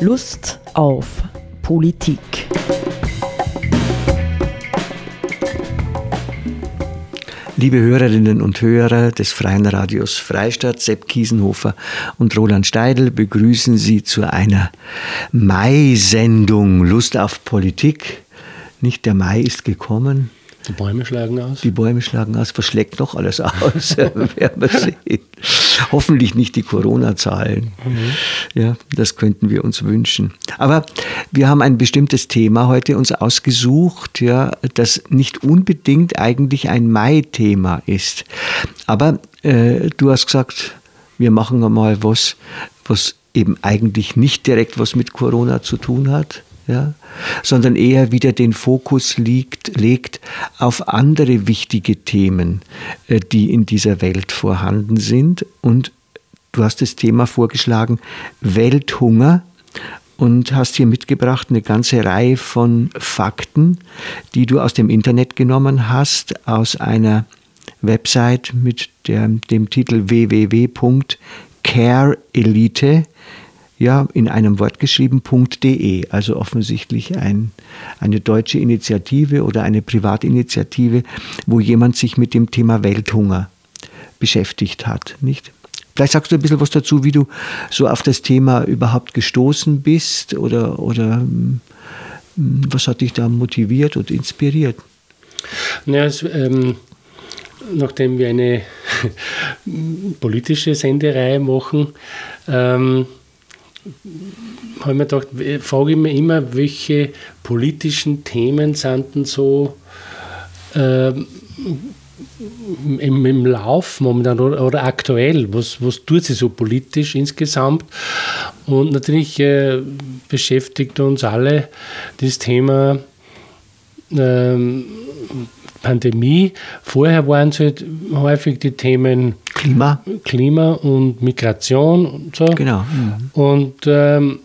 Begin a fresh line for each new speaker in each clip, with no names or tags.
Lust auf Politik.
Liebe Hörerinnen und Hörer des Freien Radios Freistadt, Sepp Kiesenhofer und Roland Steidl begrüßen Sie zu einer Mai-Sendung Lust auf Politik. Nicht der Mai ist gekommen,
die Bäume schlagen aus?
Die Bäume schlagen aus. Was schlägt noch alles aus? werden wir sehen. Hoffentlich nicht die Corona-Zahlen. Mhm. Ja, das könnten wir uns wünschen. Aber wir haben ein bestimmtes Thema heute uns ausgesucht, ja, das nicht unbedingt eigentlich ein Mai-Thema ist. Aber äh, du hast gesagt, wir machen mal was, was eben eigentlich nicht direkt was mit Corona zu tun hat ja, sondern eher wieder den Fokus liegt, legt auf andere wichtige Themen, äh, die in dieser Welt vorhanden sind. Und du hast das Thema vorgeschlagen, Welthunger. Und hast hier mitgebracht eine ganze Reihe von Fakten, die du aus dem Internet genommen hast, aus einer Website mit der, dem Titel www.careelite.com ja, in einem Wort geschrieben.de, also offensichtlich ein, eine deutsche Initiative oder eine Privatinitiative, wo jemand sich mit dem Thema Welthunger beschäftigt hat, nicht? Vielleicht sagst du ein bisschen was dazu, wie du so auf das Thema überhaupt gestoßen bist oder, oder hm, was hat dich da motiviert und inspiriert?
Ja, es, ähm, nachdem wir eine politische Sendereihe machen, ähm, habe ich mir gedacht, frage ich mich immer, welche politischen Themen sind denn so äh, im, im Lauf momentan oder, oder, aktuell? Was, was tut sie so politisch insgesamt? Und natürlich äh, beschäftigt uns alle das Thema ähm, Pandemie. Vorher waren es halt häufig die Themen
Klima,
Klima und Migration und so.
Genau.
Mhm. Und ähm,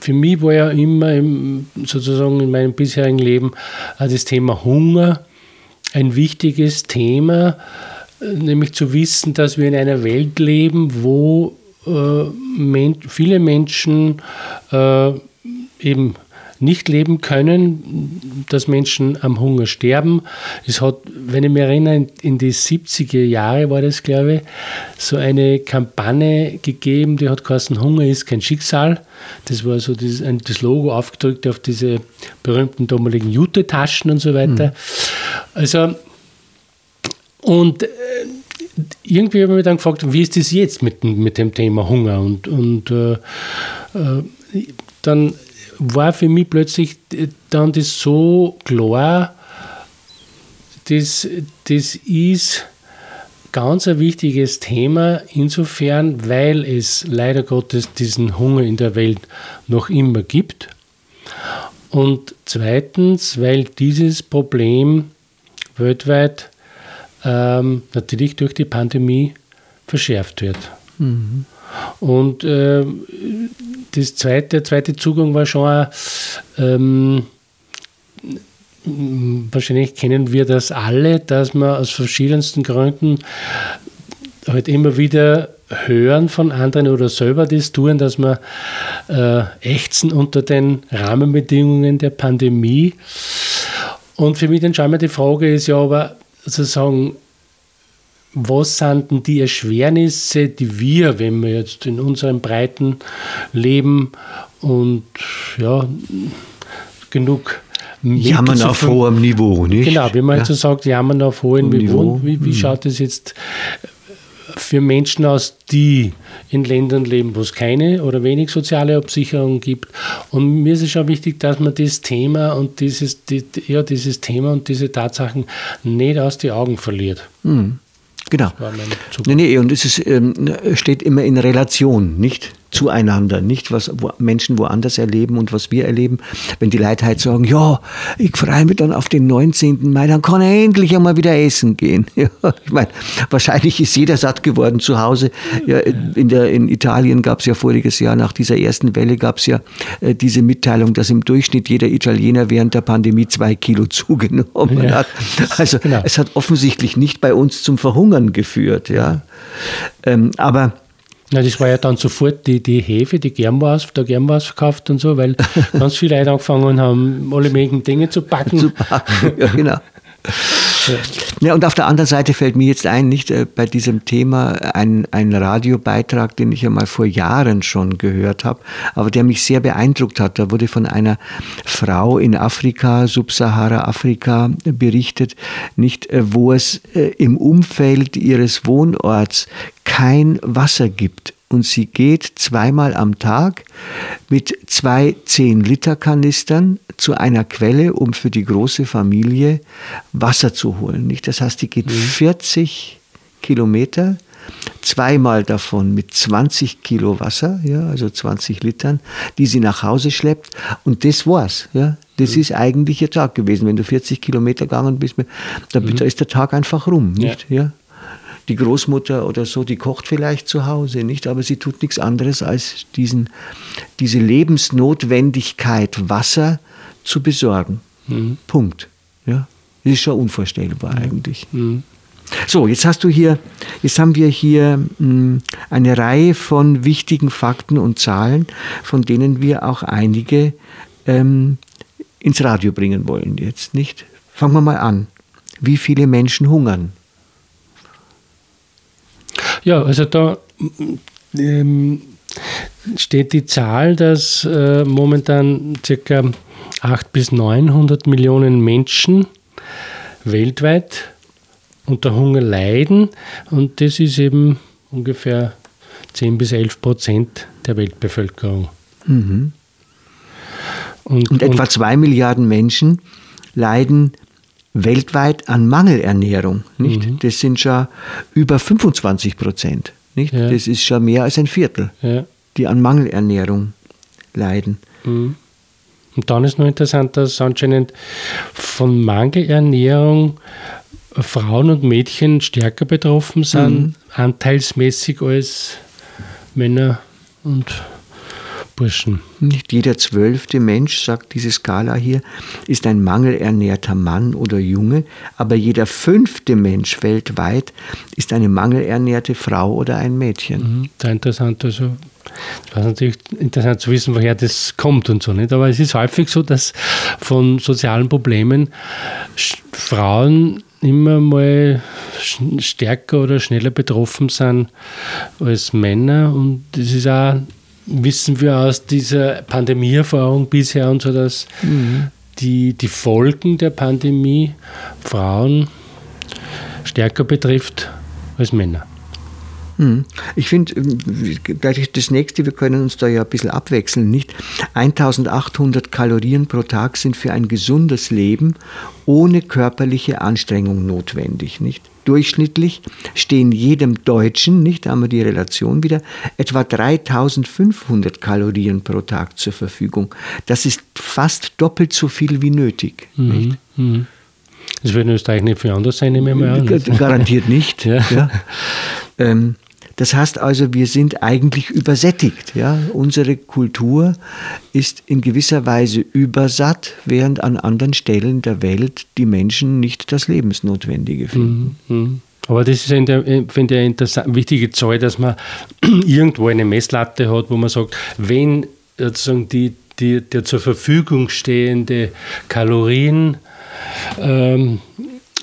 für mich war ja immer im, sozusagen in meinem bisherigen Leben das Thema Hunger ein wichtiges Thema, nämlich zu wissen, dass wir in einer Welt leben, wo äh, men viele Menschen äh, eben nicht leben können, dass Menschen am Hunger sterben. Es hat, wenn ich mich erinnere, in die 70er Jahre war das, glaube ich, so eine Kampagne gegeben, die hat geheißen, Hunger ist kein Schicksal. Das war so das, das Logo aufgedrückt auf diese berühmten damaligen Jute-Taschen und so weiter. Mhm. Also, und äh, irgendwie habe ich mich dann gefragt, wie ist das jetzt mit, mit dem Thema Hunger? Und, und äh, äh, dann war für mich plötzlich dann das so klar, das, das ist ganz ein wichtiges Thema insofern, weil es leider Gottes diesen Hunger in der Welt noch immer gibt. Und zweitens, weil dieses Problem weltweit ähm, natürlich durch die Pandemie verschärft wird. Mhm. Und äh, das zweite, der zweite Zugang war schon, ähm, wahrscheinlich kennen wir das alle, dass man aus verschiedensten Gründen halt immer wieder hören von anderen oder selber das tun, dass man äh, ächzen unter den Rahmenbedingungen der Pandemie. Und für mich dann schauen wir die Frage ist ja aber sozusagen, was sind denn die Erschwernisse, die wir, wenn wir jetzt in unserem breiten Leben und ja, genug
Jammern auf hohem Niveau, nicht?
Genau, wie man ja. so sagt, jammern auf hohem Niveau. Wie, wie mhm. schaut es jetzt für Menschen aus, die in Ländern leben, wo es keine oder wenig soziale Absicherung gibt. Und mir ist es schon wichtig, dass man das Thema und dieses, die, ja, dieses Thema und diese Tatsachen nicht aus die Augen verliert.
Mhm. Genau. Nee, nee, und es ist, ähm, steht immer in Relation, nicht? Zueinander, nicht was Menschen woanders erleben und was wir erleben. Wenn die Leute halt sagen, ja, ich freue mich dann auf den 19. Mai, dann kann er endlich einmal wieder essen gehen. Ja, ich meine, wahrscheinlich ist jeder satt geworden zu Hause. Ja, in, der, in Italien gab es ja voriges Jahr, nach dieser ersten Welle gab es ja äh, diese Mitteilung, dass im Durchschnitt jeder Italiener während der Pandemie zwei Kilo zugenommen ja. hat. Also genau. es hat offensichtlich nicht bei uns zum Verhungern geführt. Ja. Ähm, aber
Ja, das war ja dann sofort die, die Hefe, die Germwas, der Germwas verkauft und so, weil ganz viele Leute angefangen haben, alle möglichen Dinge zu backen. Zu backen,
ja, genau. Ja, und auf der anderen Seite fällt mir jetzt ein, nicht äh, bei diesem Thema ein, ein Radiobeitrag, den ich ja mal vor Jahren schon gehört habe, aber der mich sehr beeindruckt hat. Da wurde von einer Frau in Afrika, Subsahara-Afrika berichtet, nicht, äh, wo es äh, im Umfeld ihres Wohnorts kein Wasser gibt und sie geht zweimal am Tag mit zwei 10-Liter-Kanistern zu einer Quelle, um für die große Familie Wasser zu holen. Nicht? Das heißt, die geht mhm. 40 Kilometer, zweimal davon mit 20 Kilo Wasser, ja, also 20 Litern, die sie nach Hause schleppt. Und das war's. Ja. Das mhm. ist eigentlich ihr Tag gewesen. Wenn du 40 Kilometer gegangen bist, dann mhm. ist der Tag einfach rum. Nicht? Ja. ja die Großmutter oder so, die kocht vielleicht zu Hause, nicht? Aber sie tut nichts anderes, als diesen, diese Lebensnotwendigkeit Wasser zu besorgen. Mhm. Punkt. Ja? Das ist schon unvorstellbar mhm. eigentlich. Mhm. So, jetzt hast du hier, jetzt haben wir hier mh, hm, eine Reihe von wichtigen Fakten und Zahlen, von denen wir auch einige ähm, ins Radio bringen wollen jetzt, nicht? Fangen wir mal an. Wie viele Menschen hungern?
Ja, also da ähm, steht die Zahl, dass äh, momentan ca. 800 bis 900 Millionen Menschen weltweit unter Hunger leiden und das ist eben ungefähr 10 bis 11 Prozent der Weltbevölkerung. Mhm.
Und, und, etwa 2 Milliarden Menschen leiden weltweit an Mangelernährung. Nicht? Mhm. Das sind schon über 25 Prozent. Nicht? Ja. Das ist schon mehr als ein Viertel, ja. die an Mangelernährung leiden.
Mhm. Und dann ist noch interessant, dass anscheinend von Mangelernährung Frauen und Mädchen stärker betroffen sind, mhm. anteilsmäßig als Männer und Burschen.
Nicht jeder zwölfte Mensch, sagt diese Skala hier, ist ein mangelernährter Mann oder Junge, aber jeder fünfte Mensch weltweit ist eine mangelernährte Frau oder ein Mädchen.
Mhm, sehr interessant. Also es war natürlich interessant zu wissen, woher das kommt und so nicht. Aber es ist häufig so, dass von sozialen Problemen Frauen immer mal stärker oder schneller betroffen sind als Männer. Und das ist auch wissen wir aus dieser Pandemieerfahrung bisher und so, dass mhm. die, die Folgen der Pandemie Frauen stärker betrifft als Männer.
Hm. Ich finde, gleich das nächste, wir können uns da ja ein bisschen abwechseln, nicht? 1800 Kalorien pro Tag sind für ein gesundes Leben ohne körperliche Anstrengung notwendig, nicht? Durchschnittlich stehen jedem Deutschen, nicht, da haben wir die Relation wieder, etwa 3500 Kalorien pro Tag zur Verfügung. Das ist fast doppelt so viel wie nötig, mhm. Mhm.
Das wird in Österreich nicht viel anders sein, nehme ich mal
an. Garantiert nicht. ja. ja. Ähm, das heißt also, wir sind eigentlich übersättigt. Ja? Unsere Kultur ist in gewisser Weise übersatt, während an anderen Stellen der Welt die Menschen nicht das Lebensnotwendige finden. Mhm. mhm.
Aber das ist, finde ich, eine wichtige Zahl, dass man irgendwo eine Messlatte hat, wo man sagt, wenn sozusagen die, die, der zur Verfügung stehende Kalorien ähm,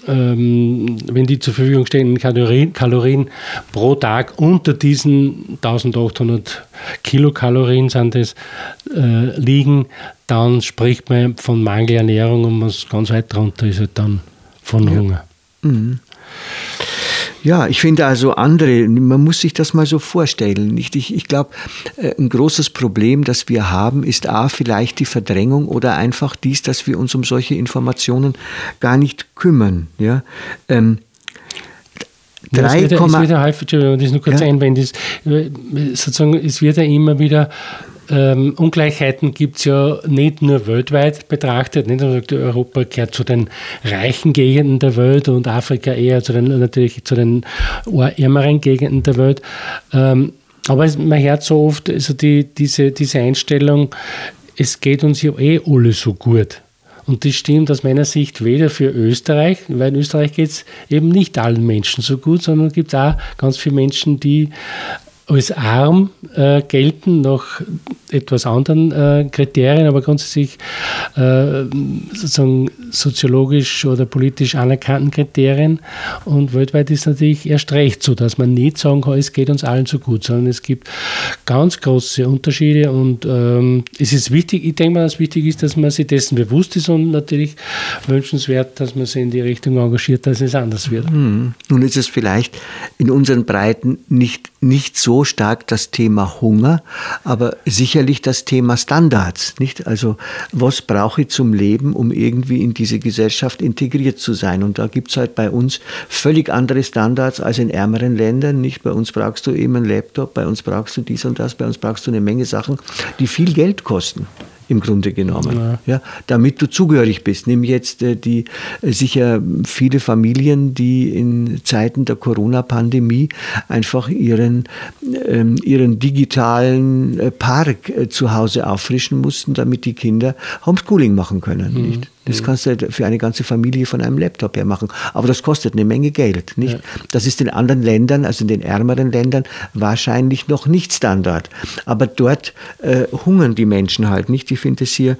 ähm, wenn die zur Verfügung stehenden Kalorien, Kalorien, pro Tag unter diesen 1800 Kilokalorien sind das, äh, liegen, dann spricht man von Mangelernährung und was ganz weit drunter ist halt dann von Hunger. Ja. Mhm.
Ja, ich finde also andere, man muss sich das mal so vorstellen. Ich, ich, ich glaube, äh, ein großes Problem, das wir haben, ist A, vielleicht die Verdrängung oder einfach dies, dass wir uns um solche Informationen gar nicht kümmern. Ja? Ähm,
Drei, es wird, es wird häufig, Entschuldigung, das nur kurz ja. einwenden, ist, sozusagen, es wird ja immer wieder ähm, Ungleichheiten gibt es ja nicht nur weltweit betrachtet. Nicht? Also Europa gehört zu den reichen Gegenden der Welt und Afrika eher zu den, natürlich zu den ärmeren Gegenden der Welt. Ähm, aber man hört so oft also die, diese, diese Einstellung, es geht uns ja eh alle so gut. Und das stimmt aus meiner Sicht weder für Österreich, weil in Österreich geht es eben nicht allen Menschen so gut, sondern es gibt auch ganz viele Menschen, die als arm äh, gelten nach etwas anderen äh, Kriterien, aber grundsätzlich äh, sozusagen soziologisch oder politisch anerkannten Kriterien. Und weltweit ist natürlich erst recht so, dass man nicht sagen kann, es geht uns allen so gut, sondern es gibt ganz große Unterschiede und ähm, es ist wichtig, ich denke mal, dass es wichtig ist, dass man sich dessen bewusst ist und natürlich wünschenswert, dass man sich in die Richtung engagiert, dass es anders wird.
Hm. Nun ist es vielleicht in unseren Breiten nicht, nicht so stark das Thema Hunger, aber sicherlich das Thema Standards, nicht? Also, was brauche ich zum Leben, um irgendwie in diese Gesellschaft integriert zu sein? Und da gibt es halt bei uns völlig andere Standards als in ärmeren Ländern, nicht? Bei uns brauchst du eben einen Laptop, bei uns brauchst du dies und das, bei uns brauchst du eine Menge Sachen, die viel Geld kosten im Grunde genommen, ja. ja. damit du zugehörig bist. Nimm jetzt äh, die äh, sicher viele Familien, die in Zeiten der Corona-Pandemie einfach ihren, ähm, ihren digitalen äh, Park äh, zu Hause auffrischen mussten, damit die Kinder Homeschooling machen können. Mhm. Nicht? Das kannst du für eine ganze Familie von einem Laptop her machen. Aber das kostet eine Menge Geld. Nicht? Ja. Das ist in anderen Ländern, also in den ärmeren Ländern, wahrscheinlich noch nicht Standard. Aber dort äh, hungern die Menschen halt nicht. Ich finde es hier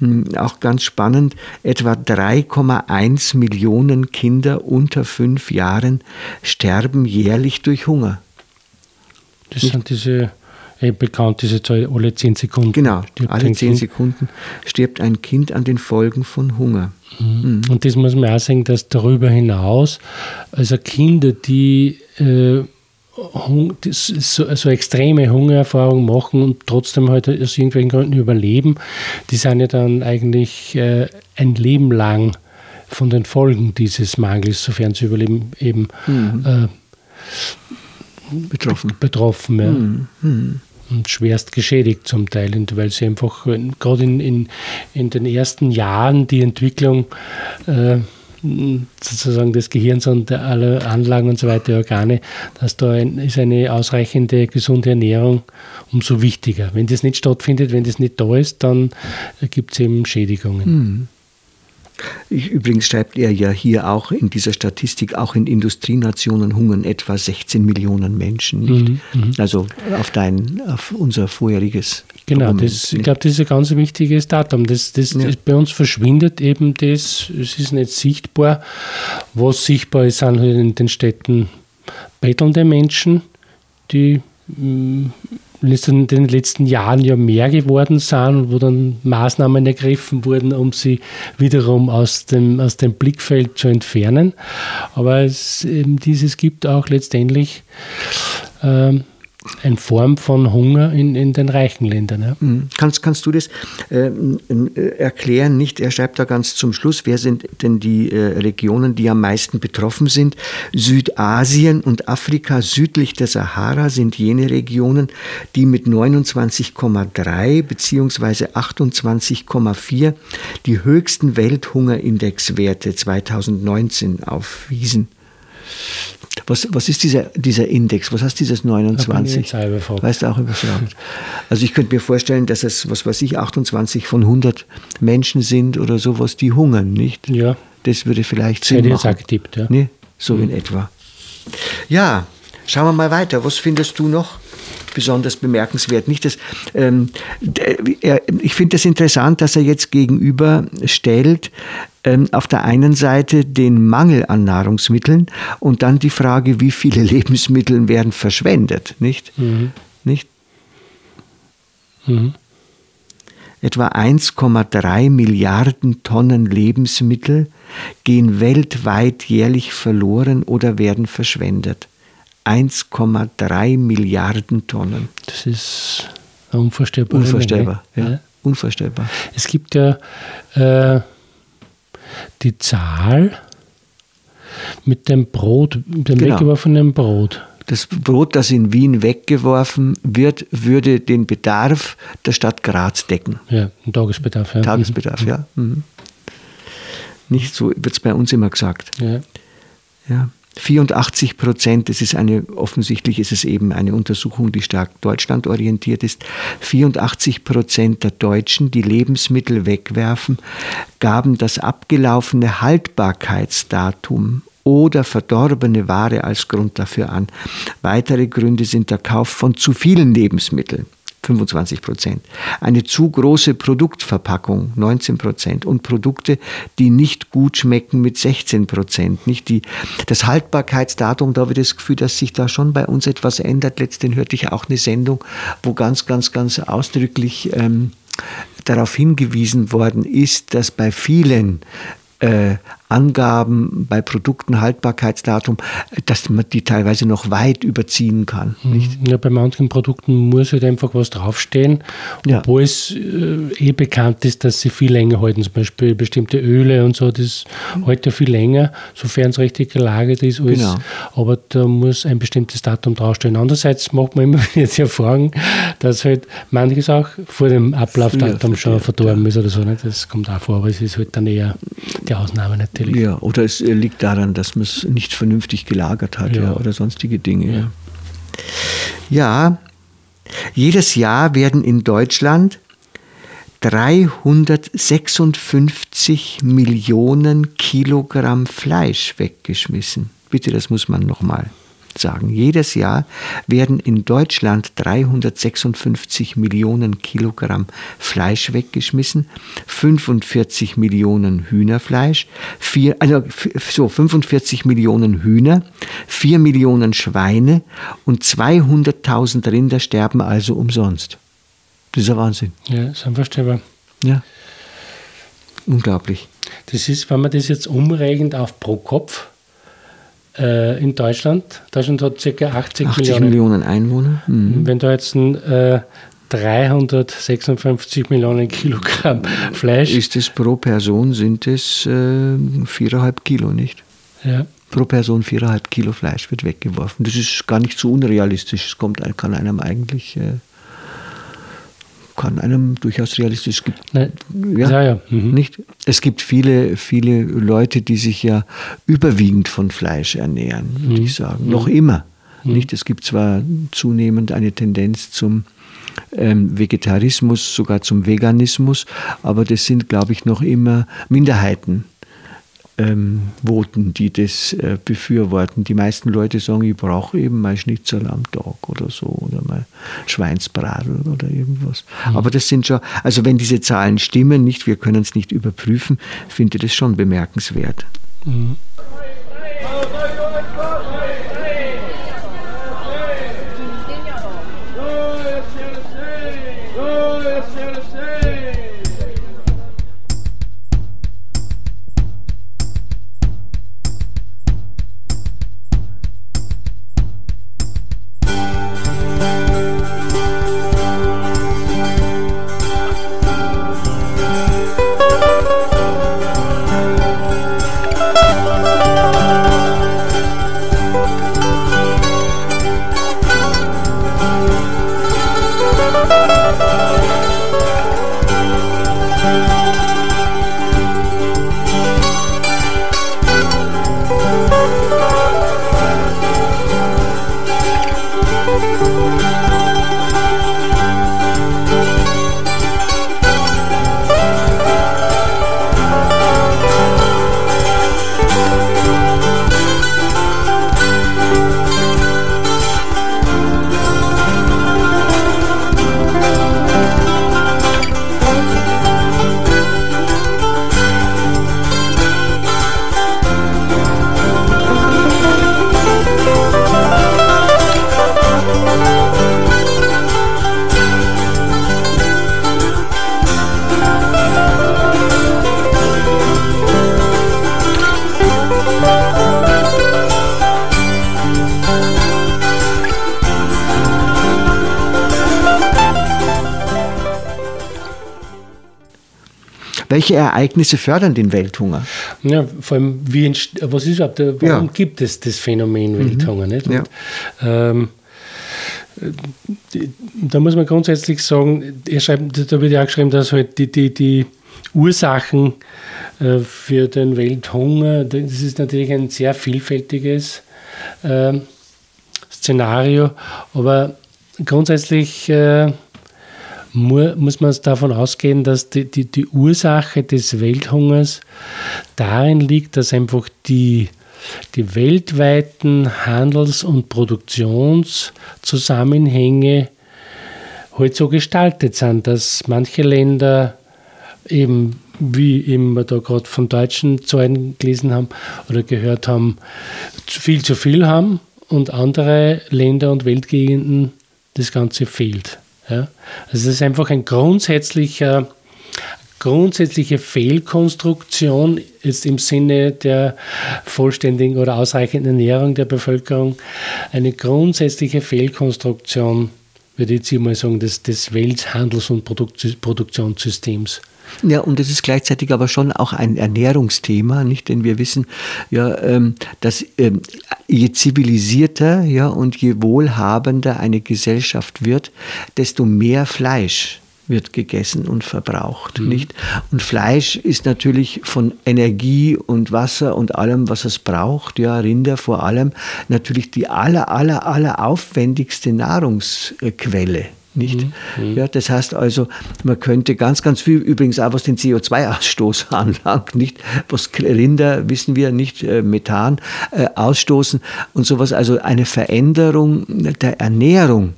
hm, auch ganz spannend, etwa 3,1 Millionen Kinder unter fünf Jahren sterben jährlich durch Hunger.
Das sind diese bekannt, diese Zahl alle zehn Sekunden.
Genau, alle zehn Sekunden stirbt ein Kind an den Folgen von Hunger.
Mhm. Mhm. Und das muss man auch sagen, dass darüber hinaus, also Kinder, die äh, so, so, extreme Hungererfahrungen machen und trotzdem halt aus irgendwelchen Gründen überleben, die sind ja dann eigentlich äh, ein Leben lang von den Folgen dieses Mangels, sofern sie überleben, eben mhm. äh,
betroffen.
betroffen ja. Und schwerst geschädigt zum Teil, weil sie einfach gerade in, in, in den ersten Jahren die Entwicklung äh, sozusagen des Gehirns und aller Anlagen und so weiter, Organe, dass da ein, ist eine ausreichende gesunde Ernährung umso wichtiger. Wenn das nicht stattfindet, wenn das nicht da ist, dann gibt es eben Schädigungen. Mhm.
Übrigens schreibt er ja hier auch in dieser Statistik, auch in Industrienationen hungern etwa 16 Millionen Menschen. Mhm, mhm, also auf, dein, auf unser vorheriges.
Genau, das, ich glaube, das ist ein ganz wichtiges Datum. Das, das, ja. das, bei uns verschwindet eben das, es ist nicht sichtbar. Was sichtbar ist, sind in den Städten bettelnde Menschen, die mm, in den letzten Jahren ja mehr geworden sind, wo dann Maßnahmen ergriffen wurden, um sie wiederum aus dem, aus dem Blickfeld zu entfernen. Aber es, eben dieses gibt auch letztendlich ähm, eine Form von Hunger in, in den reichen Ländern. Ja.
Mhm. Kannst, kannst du das äh, erklären? Nicht, er schreibt da ganz zum Schluss, wer sind denn die äh, Regionen, die am meisten betroffen sind? Südasien und Afrika südlich der Sahara sind jene Regionen, die mit 29,3 bzw. 28,4 die höchsten Welthungerindexwerte 2019 aufwiesen. Was, was ist dieser, dieser Index? Was heißt dieses 29? Weißt du auch überfragt. Also ich könnte mir vorstellen, dass es, was weiß ich, 28 von 100 Menschen sind oder sowas, die hungern, nicht?
Ja.
Das würde vielleicht Sinn machen.
Hätte getippt, ja.
Nee, so mhm. in etwa. Ja, schauen wir mal weiter. Was findest du noch? besonders bemerkenswert. Nicht das, ähm, ich finde es das interessant, dass er jetzt gegenüberstellt ähm, auf der einen Seite den Mangel an Nahrungsmitteln und dann die Frage, wie viele Lebensmittel werden verschwendet, nicht? Mhm. Nicht? Mhm. Etwa 1,3 Milliarden Tonnen Lebensmittel gehen weltweit jährlich verloren oder werden verschwendet. 1,3 Milliarden Tonnen.
Das ist unvorstellbar.
Unvorstellbar, ja. ja. Unvorstellbar.
Es gibt ja äh, die Zahl mit dem Brot, dem genau. weggeworfenen Brot.
Das Brot, das in Wien weggeworfen wird, würde den Bedarf der Stadt Graz decken.
Ja, ein Tagesbedarf, ja.
Tagesbedarf, mhm. ja. Mhm. Nicht so wird es bei uns immer gesagt.
Ja.
ja. 84 Prozent, das ist eine, offensichtlich ist es eben eine Untersuchung, die stark Deutschland orientiert ist. 84 Prozent der Deutschen, die Lebensmittel wegwerfen, gaben das abgelaufene Haltbarkeitsdatum oder verdorbene Ware als Grund dafür an. Weitere Gründe sind der Kauf von zu vielen Lebensmitteln. 25 Prozent. Eine zu große Produktverpackung, 19 Prozent. Und Produkte, die nicht gut schmecken, mit 16 Prozent. Nicht die, das Haltbarkeitsdatum, da habe ich das Gefühl, dass sich da schon bei uns etwas ändert. Letztendlich hörte ich auch eine Sendung, wo ganz, ganz, ganz ausdrücklich ähm, darauf hingewiesen worden ist, dass bei vielen äh, Angaben bei Produkten, Haltbarkeitsdatum, dass man die teilweise noch weit überziehen kann.
Mhm. Nicht? Ja, bei manchen Produkten muss halt einfach was draufstehen, ja. obwohl es äh, eh bekannt ist, dass sie viel länger halten. Zum Beispiel bestimmte Öle und so, das hält ja viel länger, sofern es richtig gelagert ist. Alles. Genau. Aber da muss ein bestimmtes Datum draufstehen. Andererseits macht man immer jetzt die Erfahrung, dass halt manches auch vor dem Ablaufdatum schon verdorben ja. ist oder so. Nicht? Das kommt auch vor, aber es ist halt dann eher die Ausnahme natürlich
natürlich. Ja, oder es äh, liegt daran, dass man es nicht vernünftig gelagert hat ja. ja oder sonstige Dinge. Ja. ja, jedes Jahr werden in Deutschland 356 Millionen Kilogramm Fleisch weggeschmissen. Bitte, das muss man nochmal sagen. Jedes Jahr werden in Deutschland 356 Millionen Kilogramm Fleisch weggeschmissen, 45 Millionen Hühnerfleisch, vier, also so 45 Millionen Hühner, 4 Millionen Schweine und 200.000 Rinder sterben also umsonst. Das ist ein Wahnsinn.
Ja, ist unvorstellbar.
Ja. Unglaublich.
Das ist, wenn man das jetzt umrechnet auf pro Kopf, äh, in Deutschland. Deutschland hat ca. 80, 80 Millionen.
Millionen Einwohner.
Mhm. Wenn da jetzt ein, äh, 356 Millionen Kilogramm Fleisch.
Ist es pro Person, sind es äh, viereinhalb Kilo, nicht? Ja. Pro Person viereinhalb Kilo Fleisch wird weggeworfen. Das ist gar nicht so unrealistisch. Es kommt, kann einem eigentlich äh, kann einem durchaus realistisch. Es gibt, ja, ja, ja. Mhm. Nicht? Es gibt viele, viele Leute, die sich ja überwiegend von Fleisch ernähren, würde mhm. ich sagen. Noch mhm. immer. Mhm. Nicht? Es gibt zwar zunehmend eine Tendenz zum ähm, Vegetarismus, sogar zum Veganismus, aber das sind, glaube ich, noch immer Minderheiten ähm, Voten, die das äh, befürworten. Die meisten Leute sagen, ich brauche eben mal Schnitzel am Tag oder so oder mal Schweinsbradel oder irgendwas. Mhm. Aber das sind schon, also wenn diese Zahlen stimmen, nicht, wir können es nicht überprüfen, finde ich das schon bemerkenswert. Mhm. Welche Ereignisse fördern den Welthunger?
Ja, vor allem, wie was ist überhaupt, warum ja. gibt es das Phänomen Welthunger? Mhm. Nicht? Und, ja. ähm, da muss man grundsätzlich sagen, er schreibt, da wird ja auch geschrieben, dass halt die, die, die Ursachen äh, für den Welthunger, das ist natürlich ein sehr vielfältiges äh, Szenario, aber grundsätzlich äh, muss man davon ausgehen, dass die, die, die Ursache des Welthungers darin liegt, dass einfach die die weltweiten Handels- und Produktionszusammenhänge halt so gestaltet sind, dass manche Länder eben, wie eben wir da gerade von deutschen Zahlen gelesen haben oder gehört haben, viel zu viel haben und andere Länder und Weltgegenden das Ganze fehlt. Ja? Also das ist einfach ein grundsätzlicher grundsätzliche Fehlkonstruktion ist im Sinne der vollständigen oder ausreichenden Ernährung der Bevölkerung eine grundsätzliche Fehlkonstruktion, würde ich jetzt mal sagen, des, des Welthandels- und Produktionssystems.
Ja, und es ist gleichzeitig aber schon auch ein Ernährungsthema, nicht? Denn wir wissen ja, ähm, dass ähm, je zivilisierter ja, und je wohlhabender eine Gesellschaft wird, desto mehr Fleisch wird gegessen und verbraucht, mhm. nicht? Und Fleisch ist natürlich von Energie und Wasser und allem, was es braucht, ja, Rinder vor allem, natürlich die aller, aller, aller aufwendigste Nahrungsquelle nicht? Mhm. Ja, das heißt also, man könnte ganz, ganz viel, übrigens auch was den CO2-Ausstoß anlangt, nicht? Was Rinder, wissen wir, nicht äh, Methan äh, ausstoßen und sowas. Also eine Veränderung der Ernährung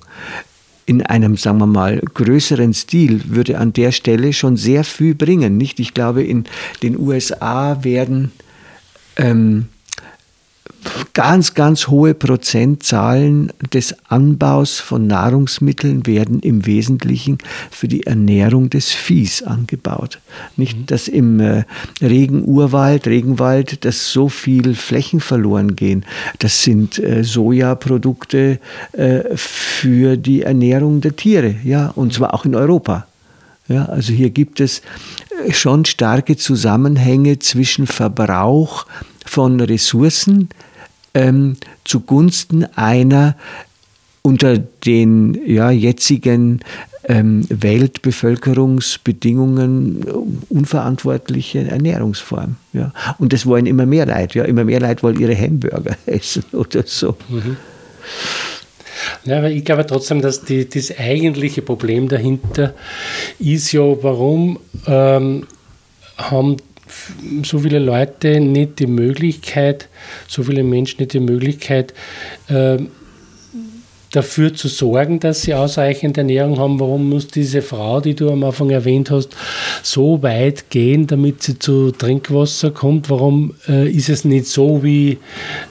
in einem, sagen wir mal, größeren Stil würde an der Stelle schon sehr viel bringen, nicht? Ich glaube, in den USA werden ähm, ganz, ganz hohe Prozentzahlen des Anbaus von Nahrungsmitteln werden im Wesentlichen für die Ernährung des Viehs angebaut. Nicht, mhm. dass im äh, Regenurwald, Regenwald, dass so viel Flächen verloren gehen. Das sind äh, Sojaprodukte äh, für die Ernährung der Tiere, ja, und zwar auch in Europa. Ja, also hier gibt es schon starke Zusammenhänge zwischen Verbrauch von Ressourcen, ähm, zugunsten einer unter den ja, jetzigen ähm, Weltbevölkerungsbedingungen unverantwortliche Ernährungsform. Ja. Und das wollen immer mehr Leute. Ja. Immer mehr Leute wollen ihre Hamburger essen oder so. Mhm.
Ja, aber ich glaube trotzdem, dass die, das eigentliche Problem dahinter ist ja, warum ähm, haben so viele Leute nicht die Möglichkeit, so viele Menschen nicht die Möglichkeit, äh, dafür zu sorgen, dass sie ausreichend Ernährung haben. Warum muss diese Frau, die du am Anfang erwähnt hast, so weit gehen, damit sie zu Trinkwasser kommt? Warum äh, ist es nicht so wie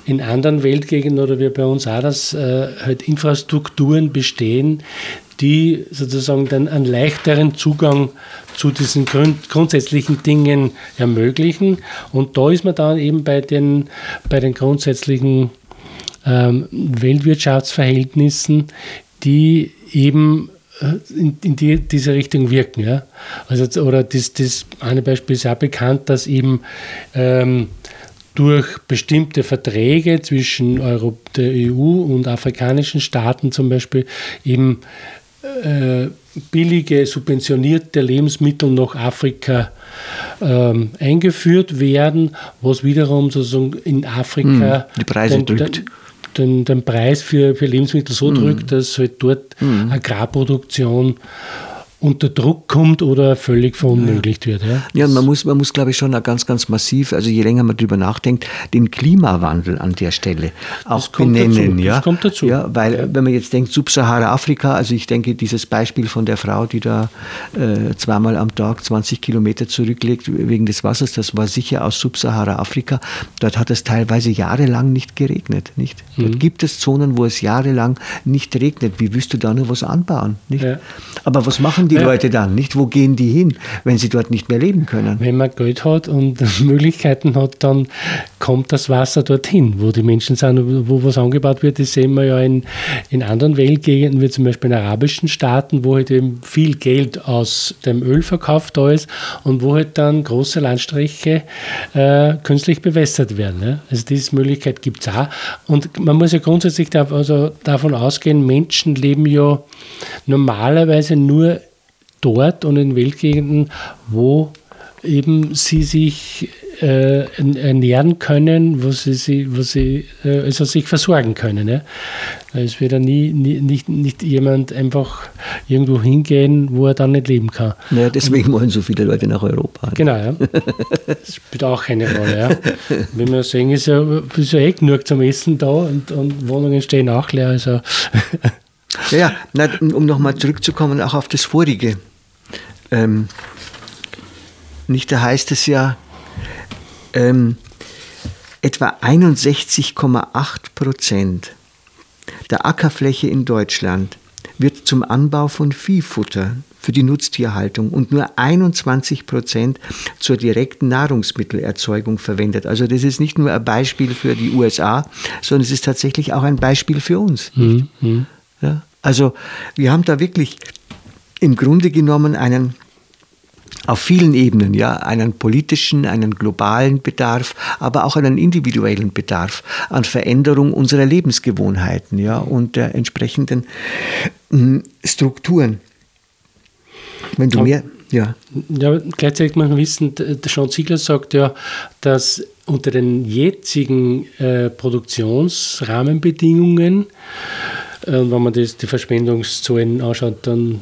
in anderen Weltgegenden oder wie bei uns auch, dass äh, halt Infrastrukturen bestehen, die sozusagen dann einen leichteren Zugang zu diesen grund grundsätzlichen Dingen ermöglichen. Und da ist man dann eben bei den, bei den grundsätzlichen ähm, Weltwirtschaftsverhältnissen, die eben äh, in, in die, diese Richtung wirken. Ja? Also, oder das, das eine Beispiel ist auch bekannt, dass eben ähm, durch bestimmte Verträge zwischen der EU und afrikanischen Staaten zum Beispiel eben äh, billige, subventionierte Lebensmittel nach Afrika ähm, eingeführt werden, was wiederum sozusagen in Afrika
hm, die Preise den, drückt.
Den, den, Preis für, für Lebensmittel so hm. drückt, dass halt dort hm. Agrarproduktion unter Druck kommt oder völlig verunmöglicht wird. Ja,
ja man muss, man muss, glaube ich, schon ganz, ganz massiv, also je länger man darüber nachdenkt, den Klimawandel an der Stelle auch benennen.
Dazu.
Ja?
Das kommt dazu.
Ja, weil, ja. wenn man jetzt denkt, Subsahara-Afrika, also ich denke, dieses Beispiel von der Frau, die da äh, zweimal am Tag 20 Kilometer zurücklegt wegen des Wassers, das war sicher aus Subsahara-Afrika. Dort hat es teilweise jahrelang nicht geregnet. Nicht? Mhm. Dort gibt es Zonen, wo es jahrelang nicht regnet. Wie willst du da nur was anbauen? Nicht? Ja. Aber was machen die? Die ja. Leute dann? Nicht, wo gehen die hin, wenn sie dort nicht mehr leben können?
Wenn man Geld hat und Möglichkeiten hat, dann kommt das Wasser dorthin, wo die Menschen sind, wo was angebaut wird. Das sehen wir ja in, in anderen Weltgegenden, wie zum Beispiel in arabischen Staaten, wo halt eben viel Geld aus dem Ölverkauf da ist und wo halt dann große Landstriche äh, künstlich bewässert werden. Ja? Also diese Möglichkeit gibt es auch. Und man muss ja grundsätzlich da, also davon ausgehen, Menschen leben ja normalerweise nur dort und in Weltgegenden, wo eben sie sich äh, ernähren können, wo sie, wo sie äh, also sich versorgen können. Ja? Es wird ja nie, nie, nicht, nicht jemand einfach irgendwo hingehen, wo er dann nicht leben kann.
Naja, deswegen Und, wollen so viele Leute nach Europa.
Genau, ja. Das spielt auch eine Rolle. Ja. Wie wir sehen, ist ja, ist ja eh genug zum Essen da und, und Wohnungen stehen auch leer. Also.
Ja, ja um nochmal zurückzukommen, auch auf das vorige. Ähm, nicht, da heißt es ja, ähm, etwa 61,8 Prozent der Ackerfläche in Deutschland wird zum Anbau von Viehfutter für die Nutztierhaltung und nur 21 Prozent zur direkten Nahrungsmittelerzeugung verwendet. Also das ist nicht nur ein Beispiel für die USA, sondern es ist tatsächlich auch ein Beispiel für uns. Mhm. Ja? Also wir haben da wirklich im Grunde genommen einen auf vielen Ebenen, ja, einen politischen, einen globalen Bedarf, aber auch einen individuellen Bedarf an Veränderung unserer Lebensgewohnheiten, ja, und der entsprechenden mm, Strukturen. Wenn du mehr, ja.
Ja, gleichzeitig muss man wissen, der Sean Ziegler sagt ja, dass unter den jetzigen äh, Produktionsrahmenbedingungen wenn man das, die Verschwendungszahlen anschaut, dann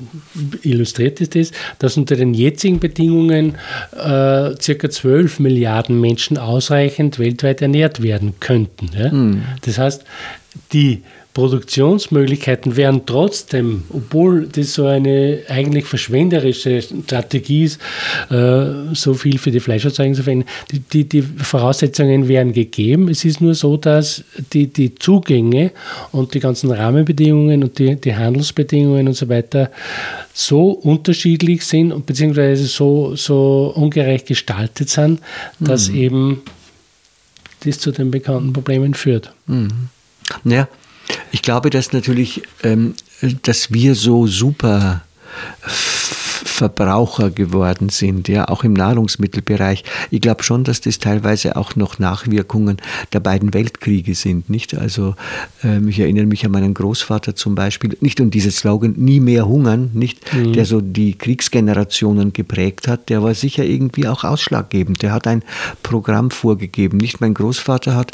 illustriert es das, dass unter den jetzigen Bedingungen äh, circa 12 Milliarden Menschen ausreichend weltweit ernährt werden könnten. Ja? Mhm. Das heißt, die Produktionsmöglichkeiten wären trotzdem, obwohl das so eine eigentlich verschwenderische Strategie ist, äh, so viel für die Fleischerzeugung zu verwenden, die, die, die, Voraussetzungen wären gegeben. Es ist nur so, dass die, die Zugänge und die ganzen Rahmenbedingungen und die, die Handelsbedingungen und so weiter so unterschiedlich sind und beziehungsweise so, so ungerecht gestaltet sind, dass mhm. eben das zu den bekannten Problemen führt.
Mhm. Ja, ich glaube, dass natürlich, ähm, dass wir so super Verbraucher geworden sind, ja, auch im Nahrungsmittelbereich. Ich glaube schon, dass das teilweise auch noch Nachwirkungen der beiden Weltkriege sind, nicht? Also ähm, ich erinnere mich an meinen Großvater zum Beispiel, nicht um dieses Slogan nie mehr hungern, nicht, mhm. der so die Kriegsgenerationen geprägt hat, der war sicher irgendwie auch ausschlaggebend. Der hat ein Programm vorgegeben. Nicht mein Großvater hat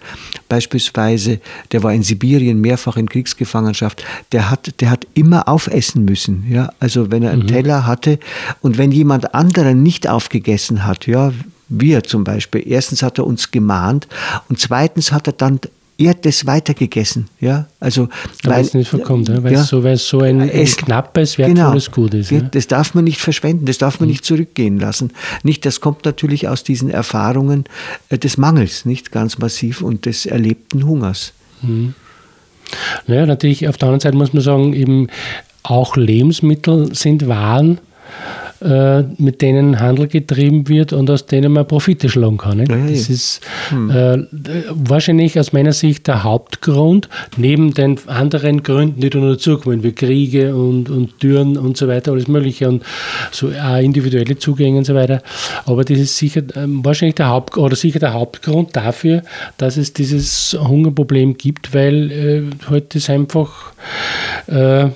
beispielsweise, der war in Sibirien mehrfach in Kriegsgefangenschaft, der hat, der hat immer aufessen müssen, ja. Also wenn er einen mhm. Teller hatte, und wenn jemand anderen nicht aufgegessen hat, ja, wir zum Beispiel, erstens hat er uns gemahnt und zweitens hat er dann er hat das weitergegessen, ja, also
weil es nicht verkommt, ja, weil, ja, es so, weil es so ein, ein knappes, wertvolles genau, Gut ist. Ja.
Das darf man nicht verschwenden, das darf man mhm. nicht zurückgehen lassen. Nicht, das kommt natürlich aus diesen Erfahrungen äh, des Mangels, nicht ganz massiv und des erlebten Hungers. Mhm.
Naja, natürlich, auf der anderen Seite muss man sagen, eben auch Lebensmittel sind Waren, mit denen Handel getrieben wird und aus denen man Profite schlagen kann. Ja, das ist hm. äh, wahrscheinlich aus meiner Sicht der Hauptgrund, neben den anderen Gründen, die da noch dazukommen, wie Kriege und, und Türen und so weiter, alles Mögliche und so auch individuelle Zugänge und so weiter. Aber das ist sicher äh, wahrscheinlich der Haupt oder sicher der Hauptgrund dafür, dass es dieses Hungerproblem gibt, weil äh, halt das einfach äh,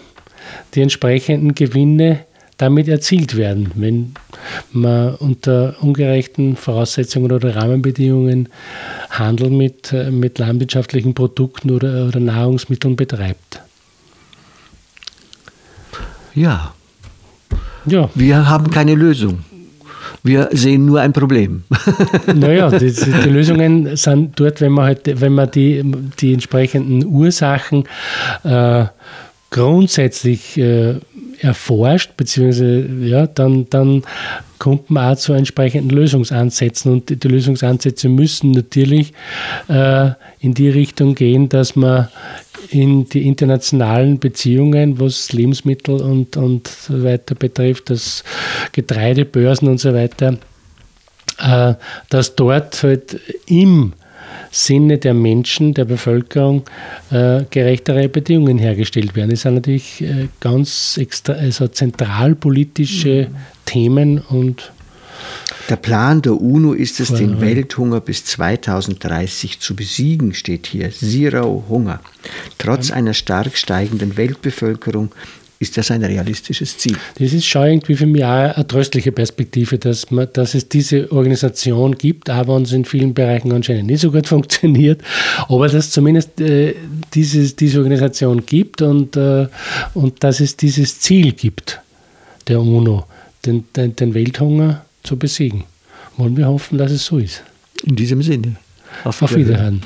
die entsprechenden Gewinne damit erzielt werden, wenn man unter ungerechten Voraussetzungen oder Rahmenbedingungen Handel mit, äh, mit landwirtschaftlichen Produkten oder, oder Nahrungsmitteln betreibt.
Ja. ja. Wir haben keine Lösung. Wir sehen nur ein Problem.
Naja, die, die, Lösungen sind dort, wenn man, halt, wenn man die, die entsprechenden Ursachen äh, grundsätzlich äh, erforscht, beziehungsweise ja, dann, dann kommt man auch zu entsprechenden Lösungsansätzen. Und die Lösungsansätze müssen natürlich äh, in die Richtung gehen, dass man in die internationalen Beziehungen, was Lebensmittel und, und so weiter betrifft, das Getreidebörsen und so weiter, äh, dass dort halt im Sinne der Menschen, der Bevölkerung äh, gerechtere Bedingungen hergestellt werden. Das sind natürlich äh, ganz extra, also zentralpolitische mhm. Themen und
der Plan der UNO ist es, den Welthunger bis 2030 zu besiegen, steht hier. Zero Hunger. Trotz einer stark steigenden Weltbevölkerung ist das ein realistisches Ziel?
Das ist schon irgendwie für mich auch eine tröstliche Perspektive, dass, man, dass es diese Organisation gibt, auch wenn es in vielen Bereichen anscheinend nicht so gut funktioniert, aber dass es zumindest äh, dieses, diese Organisation gibt und, äh, und dass es dieses Ziel gibt der UNO, den, den, den Welthunger zu besiegen. Wollen wir hoffen, dass es so ist.
In diesem Sinne.
Auf. Auf Wiederhören.